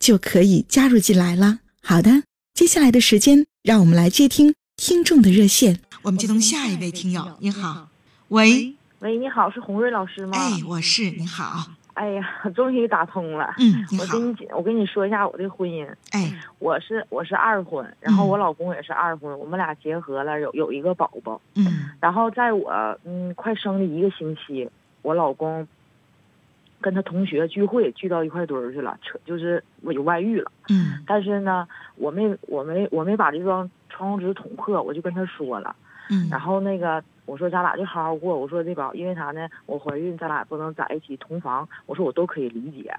就可以加入进来了。好的，接下来的时间，让我们来接听听众的热线。我们接通下一位听友，您好，喂，喂，你好，是洪瑞老师吗？哎，我是，你好。哎呀，终于打通了。嗯，我跟你我跟你说一下我的婚姻。哎，我是我是二婚，然后我老公也是二婚，我们俩结合了有有一个宝宝。嗯，然后在我嗯快生的一个星期，我老公跟他同学聚会聚到一块堆儿去了，扯就是我有外遇了。嗯，但是呢，我没我没我没把这桩窗户纸捅破，我就跟他说了。嗯，然后那个。我说咱俩就好好过。我说这宝，因为啥呢？我怀孕，咱俩不能在一起同房。我说我都可以理解。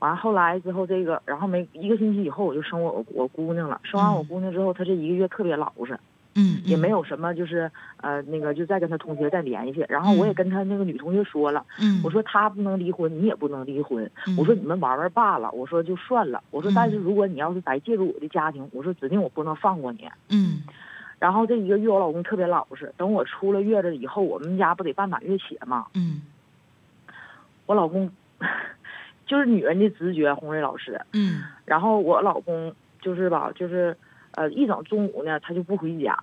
完后来之后，这个然后没一个星期以后，我就生我我姑娘了。生完我姑娘之后，她这一个月特别老实，嗯，也没有什么就是呃那个就再跟他同学再联系。然后我也跟他那个女同学说了，嗯，我说他不能离婚，你也不能离婚。我说你们玩玩罢了。我说就算了。我说但是如果你要是再介入我的家庭，我说指定我不能放过你。嗯。然后这一个月我老公特别老实，等我出了月子以后，我们家不得办满月血吗？嗯，我老公 就是女人的直觉，红瑞老师。嗯，然后我老公就是吧，就是呃一整中午呢他就不回家，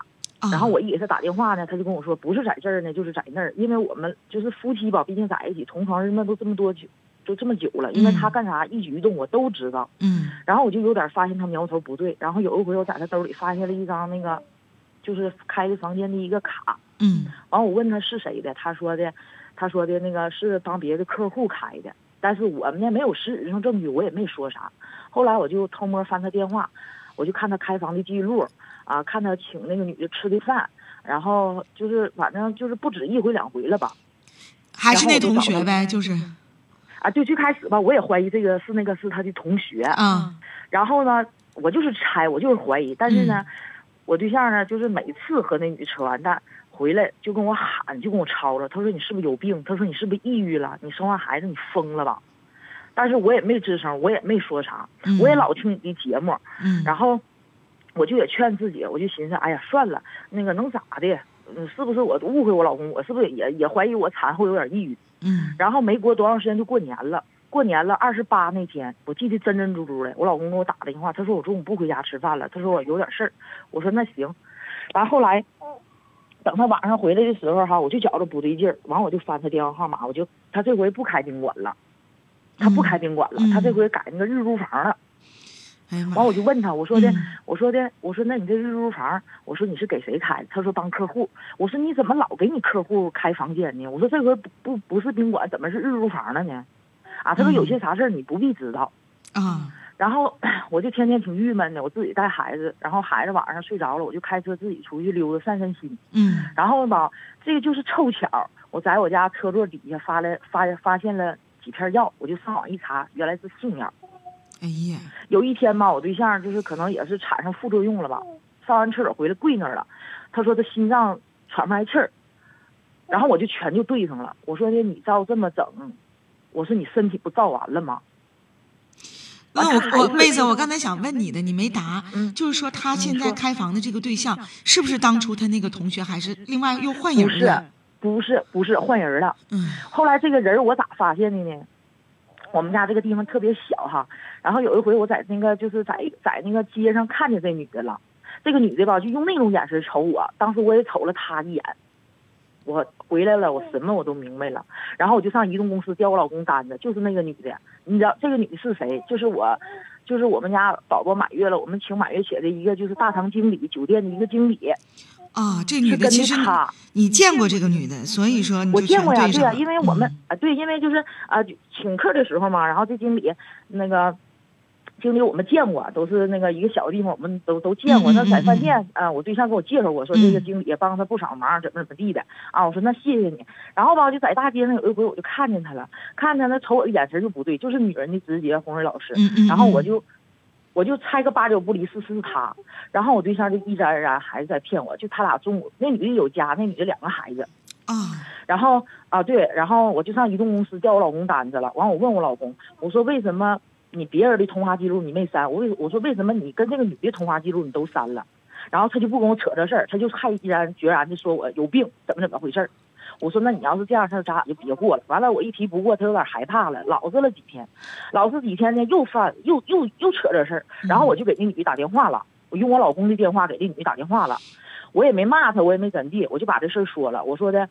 然后我一给他打电话呢，他就跟我说不是在这儿呢，就是在那儿，因为我们就是夫妻吧，毕竟在一起同床日梦都这么多久，都这么久了，因为他干啥一举一动我都知道。嗯，然后我就有点发现他苗头不对，然后有一回我在他兜里发现了一张那个。就是开的房间的一个卡，嗯，完我问他是谁的，他说的，他说的那个是帮别的客户开的，但是我们呢没有实质性证据，我也没说啥。后来我就偷摸翻他电话，我就看他开房的记录，啊，看他请那个女的吃的饭，然后就是反正就是不止一回两回了吧。还是那同学呗，就是。啊，就最开始吧，我也怀疑这个是那个是他的同学啊。然后呢，我就是猜，我就是怀疑，但是呢。我对象呢，就是每次和那女扯完蛋回来，就跟我喊，就跟我吵吵。他说你是不是有病？他说你是不是抑郁了？你生完孩子你疯了吧？但是我也没吱声，我也没说啥，我也老听你的节目。嗯。然后我就也劝自己，我就寻思，哎呀，算了，那个能咋的？嗯，是不是我误会我老公？我是不是也也怀疑我产后有点抑郁？嗯。然后没过多长时间就过年了。过年了，二十八那天，我记得真真珠珠的。我老公给我打电话，他说我中午不回家吃饭了，他说我有点事儿。我说那行。完后来，等他晚上回来的时候哈，我就觉着不对劲儿，完我就翻他电话号码，我就他这回不开宾馆了，他不开宾馆了，他这回改那个日租房了。完我就问他，我说的，我说的，我说那你这日租房，我说你是给谁开？他说帮客户。我说你怎么老给你客户开房间呢？我说这回不不不是宾馆，怎么是日租房了呢？啊，他说有些啥事儿你不必知道，啊，然后 我就天天挺郁闷的，我自己带孩子，然后孩子晚上睡着了，我就开车自己出去溜达散散心，嗯，然后吧，这个就是凑巧，我在我家车座底下发了发发现了几片药，我就上网一查，原来是性药，哎呀，有一天吧，我对象就是可能也是产生副作用了吧，上完厕所回来跪那儿了，他说他心脏喘不来气儿，然后我就全就对上了，我说的你照这么整。我说你身体不造完了吗？那我我妹子，我刚才想问你的，你没答。嗯，就是说他现在开房的这个对象，是不是当初他那个同学，还是另外又换人了？不是，不是，换人了。嗯。后来这个人我咋发现的呢？我们家这个地方特别小哈，然后有一回我在那个就是在在那个街上看见这女的了，这个女的吧就用那种眼神瞅我，当时我也瞅了她一眼。我回来了，我什么我都明白了，然后我就上移动公司调我老公单子，就是那个女的，你知道这个女的是谁？就是我，就是我们家宝宝满月了，我们请满月且的一个就是大堂经理，酒店的一个经理。啊，这女的其实你见过这个女的，所以说你就全我见过呀，对呀、因为我们嗯啊、对，因为就是啊、请客的时候嘛，然后这经理那个经理我们见过，都是那个一个小地方，我们都都见过。那在饭店啊、我对象给我介绍过，说这个嗯经理也帮他不少忙，怎么怎么地的啊。我说那谢谢你。然后吧，就在大街上有一回我就看见他了，看见他瞅我的眼神就不对，就是女人的直觉，红蕊老师。然后我就我就猜个八九不离十是他，然后我对象就一直而然还是在骗我，就他俩中午那女的有家，那女的两个孩子。啊，然后啊，对，然后我就上移动公司调我老公单子了。完，我问我老公，我说为什么你别人的通话记录你没删？我为我说为什么你跟这个女的通话记录你都删了？然后他就不跟我扯这事儿，他就还毅然决然的说我有病，怎么怎么回事儿。我说那你要是这样事儿，咱俩就别过了。完了，我一提不过，他有点害怕了，老实了几天，老实几天呢，又犯又又又扯这事儿。然后我就给那女的打电话了，我用我老公的电话给那女的打电话了，我也没骂她，我也没怎地，我就把这事儿说了。我说的，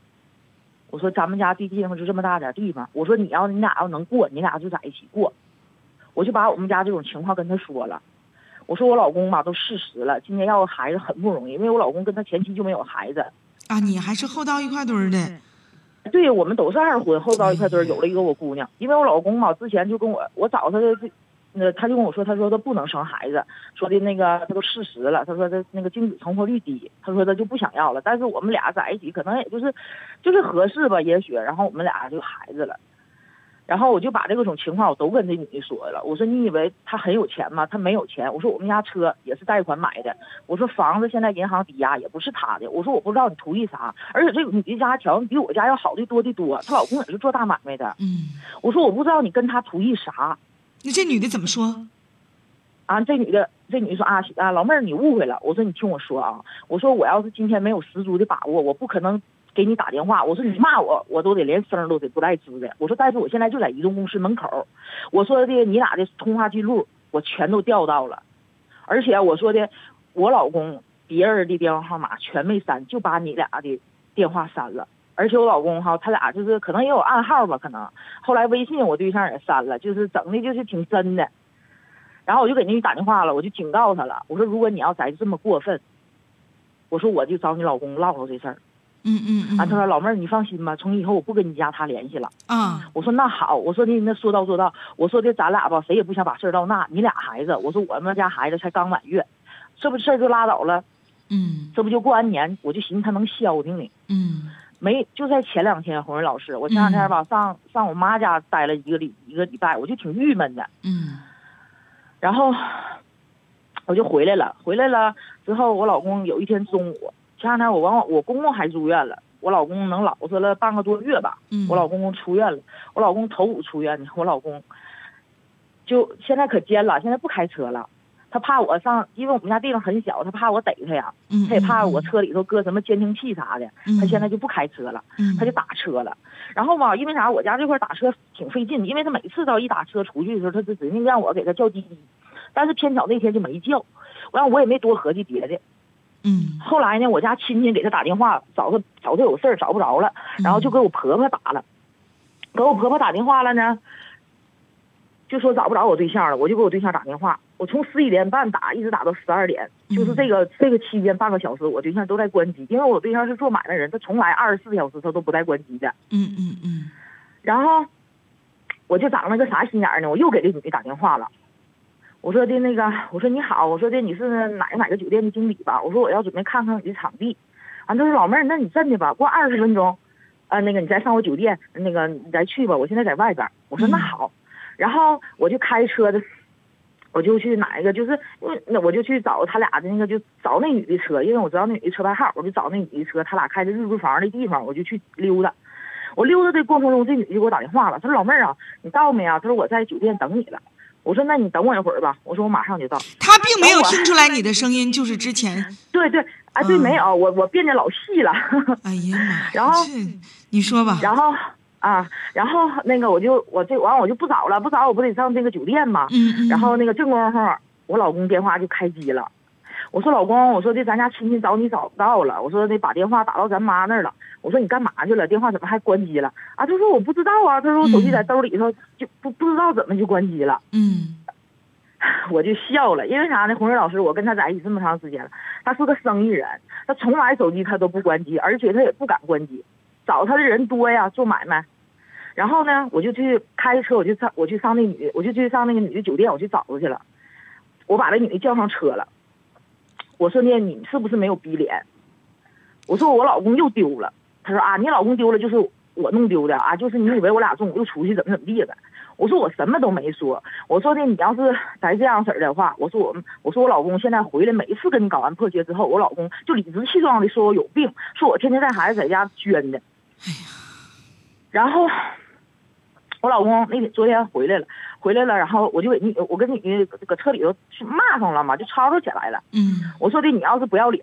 我说咱们家这地方就这么大点地方，我说你要你俩要能过，你俩就在一起过。我就把我们家这种情况跟他说了。我说我老公吧都四十了，今年要个孩子很不容易，因为我老公跟他前妻就没有孩子。啊，你还是后到一块堆儿的，对我们都是二婚，后到一块堆儿有了一个我姑娘，因为我老公嘛之前就跟我我找他的这，那他就跟我说，他说他不能生孩子，说的那个他都四十了，他说他那个精子成活率低，他说他就不想要了。但是我们俩在一起，可能也就是就是合适吧，也许，然后我们俩就有孩子了。然后我就把这个种情况我都跟这女的说了，我说你以为他很有钱吗？他没有钱。我说我们家车也是贷款买的，我说房子现在银行抵押也不是他的。我说我不知道你图意啥，而且这个女的家条件比我家要好的多的多，她老公也是做大买卖的。嗯，我说我不知道你跟他图意啥那这女的怎么说？啊？这女的这女的说啊啊老妹儿你误会了。我说你听我说啊，我说我要是今天没有十足的把握，我不可能。给你打电话，我说你骂我，我都得连声都得不带吱的。我说，但是我现在就在移动公司门口，我说的你俩的通话记录我全都调到了，而且我说的我老公别人的电话号码全没删，就把你俩的电话删了。而且我老公哈，他俩就是可能也有暗号吧，可能后来微信我对象也删了，就是整的就是挺真的。然后我就给那女打电话了，我就警告他了，我说如果你要再这么过分，我说我就找你老公唠唠这事儿。嗯嗯嗯，啊，他说老妹儿你放心吧，从以后我不跟你家他联系了。啊，我说那好，我说的那说到做到，我说的咱俩吧，谁也不想把事儿闹大。你俩孩子，我说我们家孩子才刚满月，这不事儿就拉倒了，嗯这不就过完年，我就寻思他能消停呢。嗯没，就在前两天，红瑞老师，我前两天吧上上我妈家待了一个礼一个礼拜，我就挺郁闷的。嗯然后我就回来了，回来了之后，我老公有一天中午，前两天我往我公公还住院了，我老公能老实了半个多月吧。嗯，我老公公出院了，我老公头五出院呢，我老公就现在可尖了，现在不开车了。他怕我上，因为我们家地方很小，他怕我逮他呀，嗯，他也怕我车里头搁什么监听器啥的，嗯，他现在就不开车了，嗯他就打车了。然后吧，因为啥，我家这块打车挺费劲，因为他每次到一打车出去的时候，他就指定让我给他叫滴滴，但是偏巧那天就没叫，完我也没多合计别的。嗯，后来呢，我家亲戚给他打电话，找他找他有事儿找不着了，然后就给我婆婆打了，给我婆婆打电话了呢，就说找不着我对象了，我就给我对象打电话，我从十一点半打一直打到十二点，就是这个这个期间半个小时，我对象都在关机，因为我对象是做买卖人，他从来二十四小时他都不带关机的。嗯嗯嗯。然后我就长了个啥心眼儿呢？我又给这女的打电话了。我说的那个，我说你好，我说的你是哪个哪个酒店的经理吧？我说我要准备看看你的场地。完，他说老妹儿，那你真的吧？过二十分钟，啊，那个你再上我酒店，那个你再去吧。我现在在外边儿。我说那好，然后我就开车的，我就去哪一个，就是因为那我就去找他俩的那个，就找那女的车，因为我知道那女的车牌号，我就找那女的车，他俩开的日租房的地方，我就去溜达。我溜达的过程中，这女的就给我打电话了，她说老妹儿啊，你到没啊？她说我在酒店等你了。我说那你等我一会儿吧。我说我马上就到。他并没有听出来你的 声音，就是之前，对对，啊对，嗯没有，我我变得老细了。哎呀妈呀，然后你说吧，然后啊，然后那个我就我这完我就不找了，不找我不得上这个酒店吗？嗯嗯，然后那个正功夫，我老公电话就开机了。我说老公，我说的咱家亲戚找你找不到了，我说得把电话打到咱妈那儿了。我说你干嘛去了？电话怎么还关机了？啊，他说我不知道啊，他说我手机在兜里头，就不不知道怎么就关机了。嗯 我就笑了，因为啥呢？红瑞老师，我跟他在一起这么长时间了，他是个生意人，他从来手机他都不关机，而且他也不敢关机，找他的人多呀，做买卖。然后呢，我就去开车，我就上，我去上那女，我就去上那个女的酒店，我去找她去了。我把那女的叫上车了，我说呢，你是不是没有逼脸？我说我老公又丢了。他说啊，你老公丢了就是我弄丢的啊，就是你以为我俩中午又出去怎么怎么地的？我说我什么都没说。我说呢你要是再这样式儿的话，我说我我说我老公现在回来，每一次跟你搞完破鞋之后，我老公就理直气壮的说我有病，说我天天带孩子在家捐的。哎呀，然后。我老公那天昨天回来了，回来了，然后我就给你，我跟你搁车里头去骂上了嘛，就吵吵起来了。嗯，我说的你要是不要脸，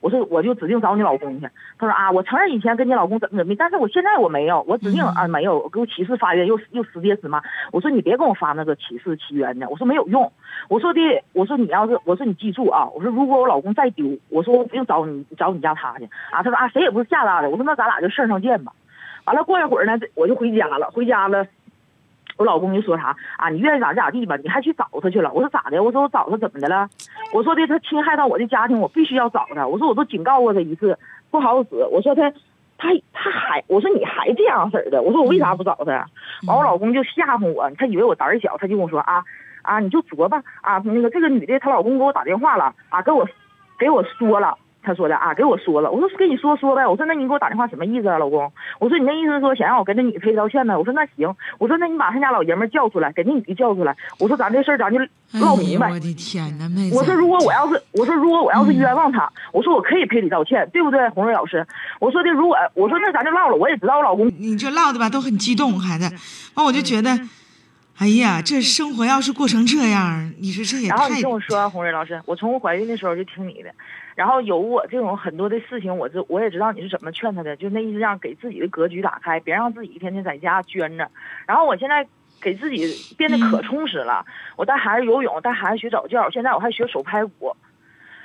我说我就指定找你老公去。他说啊，我承认以前跟你老公怎么怎么，但是我现在我没有，我指定啊没有，给我起誓发愿，又又死爹死妈。我说你别跟我发那个起誓起冤的，我说没有用。我说的，我说你要是，我说你记住啊，我说如果我老公再丢，我说我不用找你找你家他去啊。他说啊，谁也不是吓大的。我说那咱俩就事上见吧。完了过一会儿呢，我就回家了，回家了。我老公就说啥啊？你愿意咋咋地吧？你还去找他去了？我说咋的？我说我找他怎么的了？我说的他侵害到我的家庭，我必须要找他。我说我都警告过他一次，不好使。我说他，他他还，我说你还这样式儿的？我说我为啥不找他？完我老公就吓唬我，他以为我胆儿小，他就跟我说啊啊，你就琢磨啊，那个这个女的她老公给我打电话了啊，跟我给我说了。他说的啊，给我说了，我说跟你说说呗，我说那你给我打电话什么意思啊，老公？我说你那意思是说想让我跟那女赔道歉呗？我说那行，我说那你把他家老爷们叫出来，给那女的叫出来，我说咱这事儿咱就唠明白。我的天哪，妹子！我说如果我要是，我说如果我要是冤枉他，我说我可以赔礼道歉，对不对，红瑞老师？我说的如果我说那咱就唠了，我也知道我老公，你这唠的吧都很激动，孩子，完我就觉得。哎呀，这生活要是过成这样，你说这也太……然后你听我说，红瑞老师，我从我怀孕的时候就听你的，然后有我这种很多的事情，我这我也知道你是怎么劝他的，就那意思让给自己的格局打开，别让自己一天天在家捐着。然后我现在给自己变得可充实了，我带孩子游泳，带孩子学早教，现在我还学手拍鼓。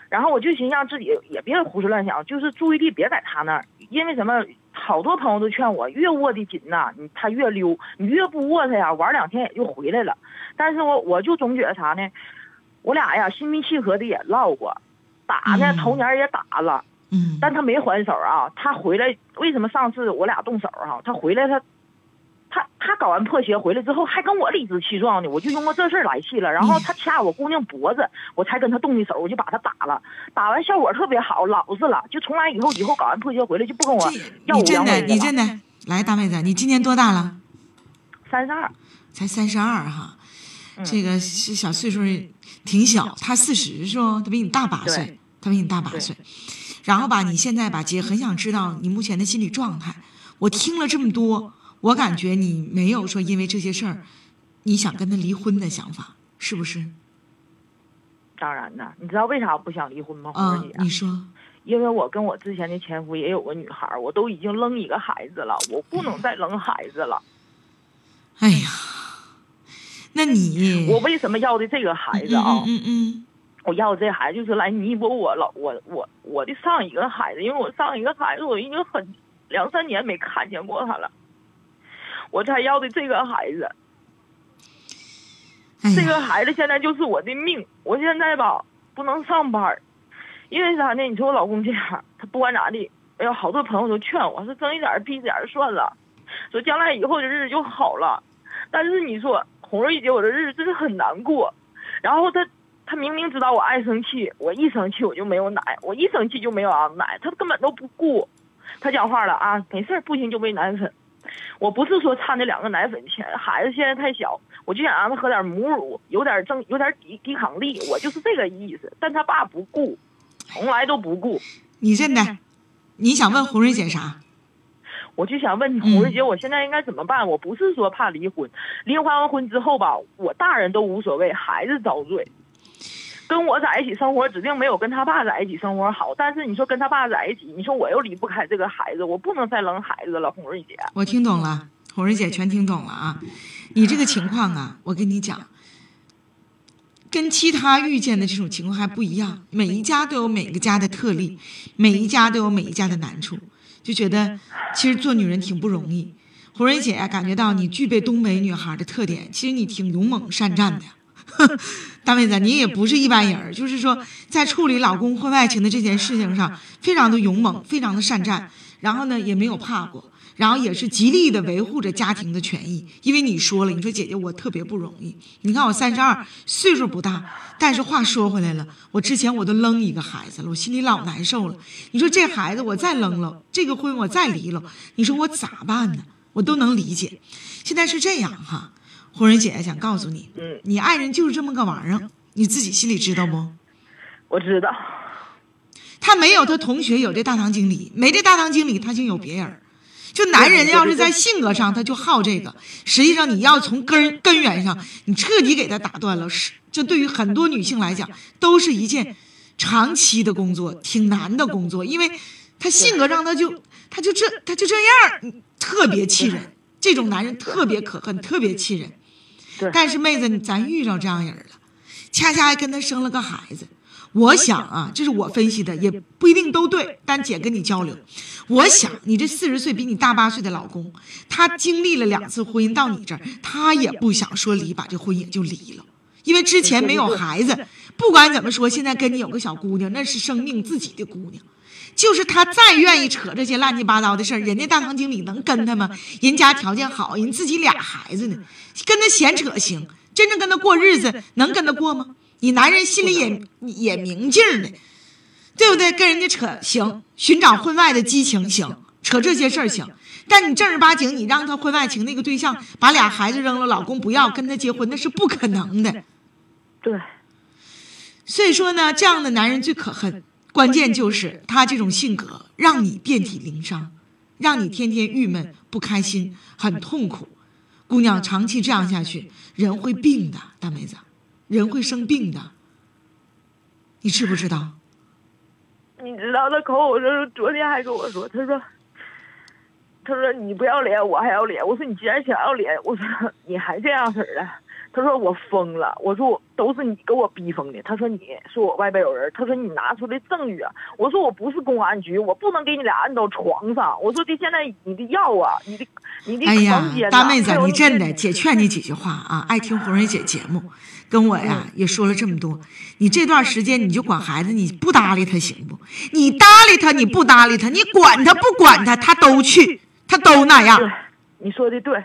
然后我就寻思让自己也别胡思乱想，就是注意力别在他那儿，因为什么？好多朋友都劝我，越握得紧呐，你他越溜；你越不握他呀，玩两天也就回来了。但是我我就总觉得啥呢？我俩呀，心平气和的也唠过，打呢，头年也打了，嗯，但他没还手啊。他回来为什么上次我俩动手哈？他回来他。他他搞完破鞋回来之后，还跟我理直气壮的，我就因为这事儿来气了。然后他掐我姑娘脖子，我才跟他动的手，我就把他打了。打完效果特别好，老实了。就从来以后，以后搞完破鞋回来就不跟我要我真的，你真的，来大妹子，你今年多大了？三十二，才三十二哈，这个是小岁数，挺小。他四十是不？他比你大八岁，他比你大八岁。然后吧，你现在吧，姐很想知道你目前的心理状态。我听了这么多。我感觉你没有说因为这些事儿，你想跟他离婚的想法，是不是？当然呢，你知道为啥我不想离婚吗？啊，你说。因为我跟我之前的前夫也有个女孩，我都已经扔一个孩子了，我不能再扔孩子了。哎呀，那你 我为什么要的这个孩子啊？嗯嗯，我要这孩子就是来弥补我老我我我的上一个孩子，因为我上一个孩子我已经很两三年没看见过他了。我才要的这个孩子，这个孩子现在就是我的命。我现在吧不能上班，因为啥呢？你说我老公这样，他不管咋地，哎呀，好多朋友都劝我说睁一点闭一点算了，说将来以后的日子就好了。但是你说红瑞姐，我的日子真是很难过。然后他他明明知道我爱生气，我一生气我就没有奶，我一生气就没有奶，他根本都不顾。他讲话了啊，没事不行就喂奶粉。我不是说差那两个奶粉钱，孩子现在太小，我就想让他喝点母乳，有点正，有点抵抵抗力，我就是这个意思。但他爸不顾，从来都不顾。你真的，你想问红瑞姐啥？我就想问红瑞姐，我现在应该怎么办？我不是说怕离婚，离完婚之后吧，我大人都无所谓，孩子遭罪。跟我在一起生活，指定没有跟他爸在一起生活好。但是你说跟他爸在一起，你说我又离不开这个孩子，我不能再扔孩子了。红瑞姐，我听懂了，红瑞姐全听懂了啊！你这个情况啊，我跟你讲，跟其他遇见的这种情况还不一样。每一家都有每个家的特例，每一家都有每一家的难处，就觉得其实做女人挺不容易。胡瑞姐，感觉到你具备东北女孩的特点，其实你挺勇猛善战的。大妹子，你也不是一般人，就是说在处理老公婚外情的这件事情上，非常的勇猛，非常的善战，然后呢也没有怕过，然后也是极力的维护着家庭的权益。因为你说了，你说姐姐我特别不容易，你看我三十二，岁数不大，但是话说回来了，我之前我都扔一个孩子了，我心里老难受了。你说这孩子我再扔了，这个婚我再离了，你说我咋办呢？我都能理解。现在是这样哈。红人姐姐想告诉你，嗯，你爱人就是这么个玩意儿，你自己心里知道不？我知道，他没有他同学有这大堂经理，没这大堂经理他就有别人。就男人要是在性格上他就好这个，实际上你要从根根源上你彻底给他打断了，是这对于很多女性来讲都是一件长期的工作，挺难的工作，因为他性格上他就他就这他就这样，特别气人。这种男人特别可恨，特别气人。对，但是妹子，咱遇着这样人了，恰恰还跟他生了个孩子。我想啊，这是我分析的，也不一定都对。但姐跟你交流，我想你这四十岁比你大八岁的老公，他经历了两次婚姻到你这儿，他也不想说离，把这婚也就离了，因为之前没有孩子。不管怎么说，现在跟你有个小姑娘，那是生命自己的姑娘。就是他再愿意扯这些乱七八糟的事儿，人家大堂经理能跟他吗？人家条件好，人自己俩孩子呢，跟他闲扯行，真正跟他过日子能跟他过吗？你男人心里也也明镜呢，对不对？跟人家扯行，寻找婚外的激情行，扯这些事儿行，但你正儿八经，你让他婚外情那个对象把俩孩子扔了，老公不要跟他结婚，那是不可能的。对，所以说呢，这样的男人最可恨。关键就是他这种性格，让你遍体鳞伤，让你天天郁闷不开心，很痛苦。姑娘，长期这样下去，人会病的，大妹子，人会生病的。你知不知道？你知道他口口声声昨天还跟我说，他说，他说你不要脸，我还要脸。我说你既然想要脸，我说你还这样式儿的。他说我疯了，我说我都是你给我逼疯的。他说你说我外边有人，他说你拿出的证据啊。我说我不是公安局，我不能给你俩按到床上。我说的现在你的药啊，你的你的哎呀，大妹子，你真的，姐姐劝你几句话啊，爱听红人姐节目，跟我呀也说了这么多。你这段时间你就管孩子，你不搭理他行不？你搭理他，你不搭理他，你管他不管他，他都去，他都那样。你说的对。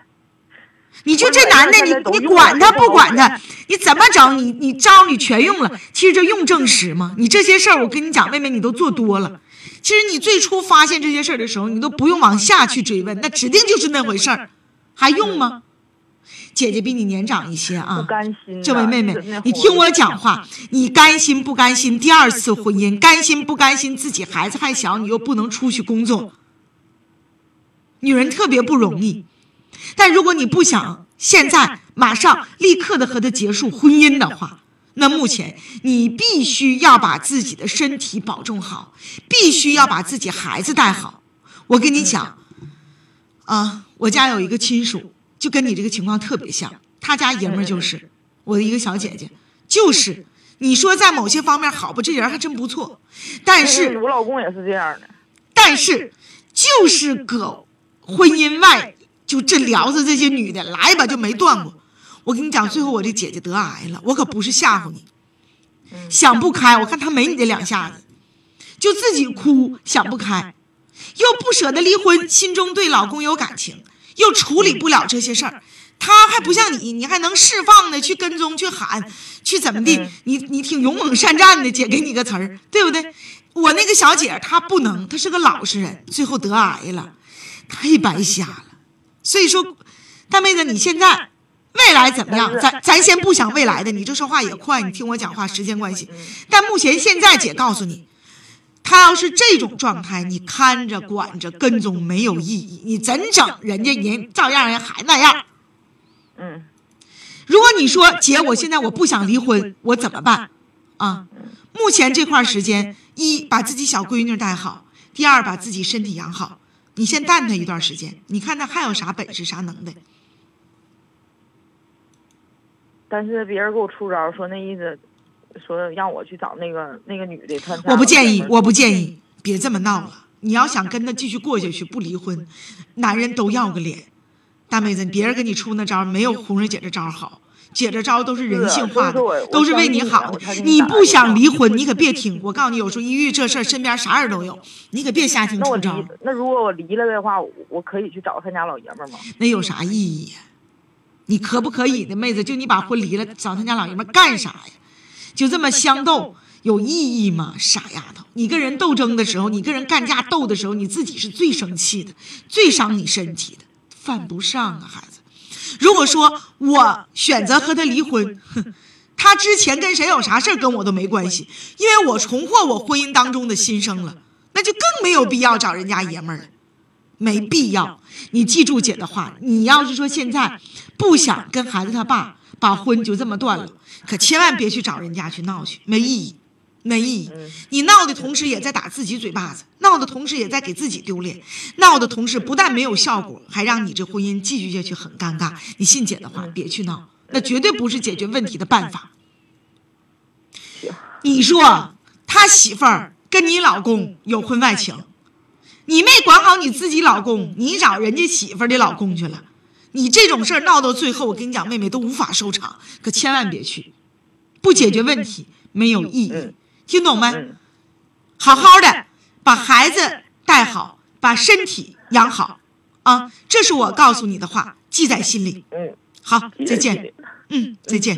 你就这男的，你你管他不管他，你怎么整？你 你招你全用了，其实这用证实吗？你这些事儿，我跟你讲，妹妹，你都做多了。其实你最初发现这些事儿的时候，你都不用往下去追问，那指定就是那回事儿，还用吗？姐姐比你年长一些啊，这位妹妹，你听我讲话，你甘心不甘心？第二次婚姻，甘心不甘心？自己孩子还小，你又不能出去工作，女人特别不容易。但如果你不想现在马上立刻的和他结束婚姻的话，那目前你必须要把自己的身体保重好，必须要把自己孩子带好。我跟你讲，啊，我家有一个亲属，就跟你这个情况特别像，他家爷们就是我的一个小姐姐，就是你说在某些方面好不？这人还真不错，但是我老公也是这样的，但是就是搁婚姻外。就这聊着这些女的来吧，就没断过。我跟你讲，最后我这姐姐得癌了，我可不是吓唬你。想不开，我看她没你这两下子，就自己哭，想不开，又不舍得离婚，心中对老公有感情，又处理不了这些事儿。她还不像你，你还能释放的去跟踪、去喊、去怎么地？你你挺勇猛善战的，姐给你个词儿，对不对？我那个小姐她不能，她是个老实人，最后得癌了，太白瞎了。所以说，大妹子，你现在未来怎么样？咱咱先不想未来的，你这说话也快，你听我讲话，时间关系。但目前现在，姐告诉你，他要是这种状态，你看着、管着、跟踪没有意义，你怎整？人家人照样人还那样。嗯。如果你说姐，我现在我不想离婚，我怎么办？啊，目前这块时间，一把自己小闺女带好，第二把自己身体养好。你先淡他一段时间，你看他还有啥本事、啥能耐。但是别人给我出招，说那意思，说让我去找那个那个女的。他我不建议，我不建议，别这么闹了。你要想跟他继续过下去，不离婚，男人都要个脸。大妹子，别人给你出那招，没有红瑞姐这招好。姐这招都是人性化的都是为你好的。你你不想离婚，你可别听。我告诉你，有时候一遇这事儿，身边啥人都有，你可别瞎听那我离出招，那如果我离了的话，我我可以去找他家老爷们吗？那有啥意义呀？你可不可以的，妹子？就你把婚离了，找他家老爷们干啥呀？就这么相斗有意义吗？傻丫头，你跟人斗争的时候，你跟人干架斗的时候，你自己是最生气的，最伤你身体的，犯不上啊，孩子。如果说我选择和他离婚，哼，他之前跟谁有啥事儿跟我都没关系，因为我重获我婚姻当中的新生了，那就更没有必要找人家爷们儿了。没必要。你记住姐的话，你要是说现在不想跟孩子他爸把婚就这么断了，可千万别去找人家去闹去，没意义，没意义。你闹的同时也在打自己嘴巴子，闹的同时也在给自己丢脸，闹的同时不但没有效果，还让你这婚姻继续下去很尴尬。你信姐的话，别去闹，那绝对不是解决问题的办法。你说他媳妇儿跟你老公有婚外情，你没管好你自己老公，你找人家媳妇儿的老公去了，你这种事儿闹到最后，我跟你讲，妹妹都无法收场，可千万别去，不解决问题没有意义，听懂没？嗯好好的把孩子带好，把身体养好，啊，这是我告诉你的话，记在心里。嗯，好，再见。嗯，再见。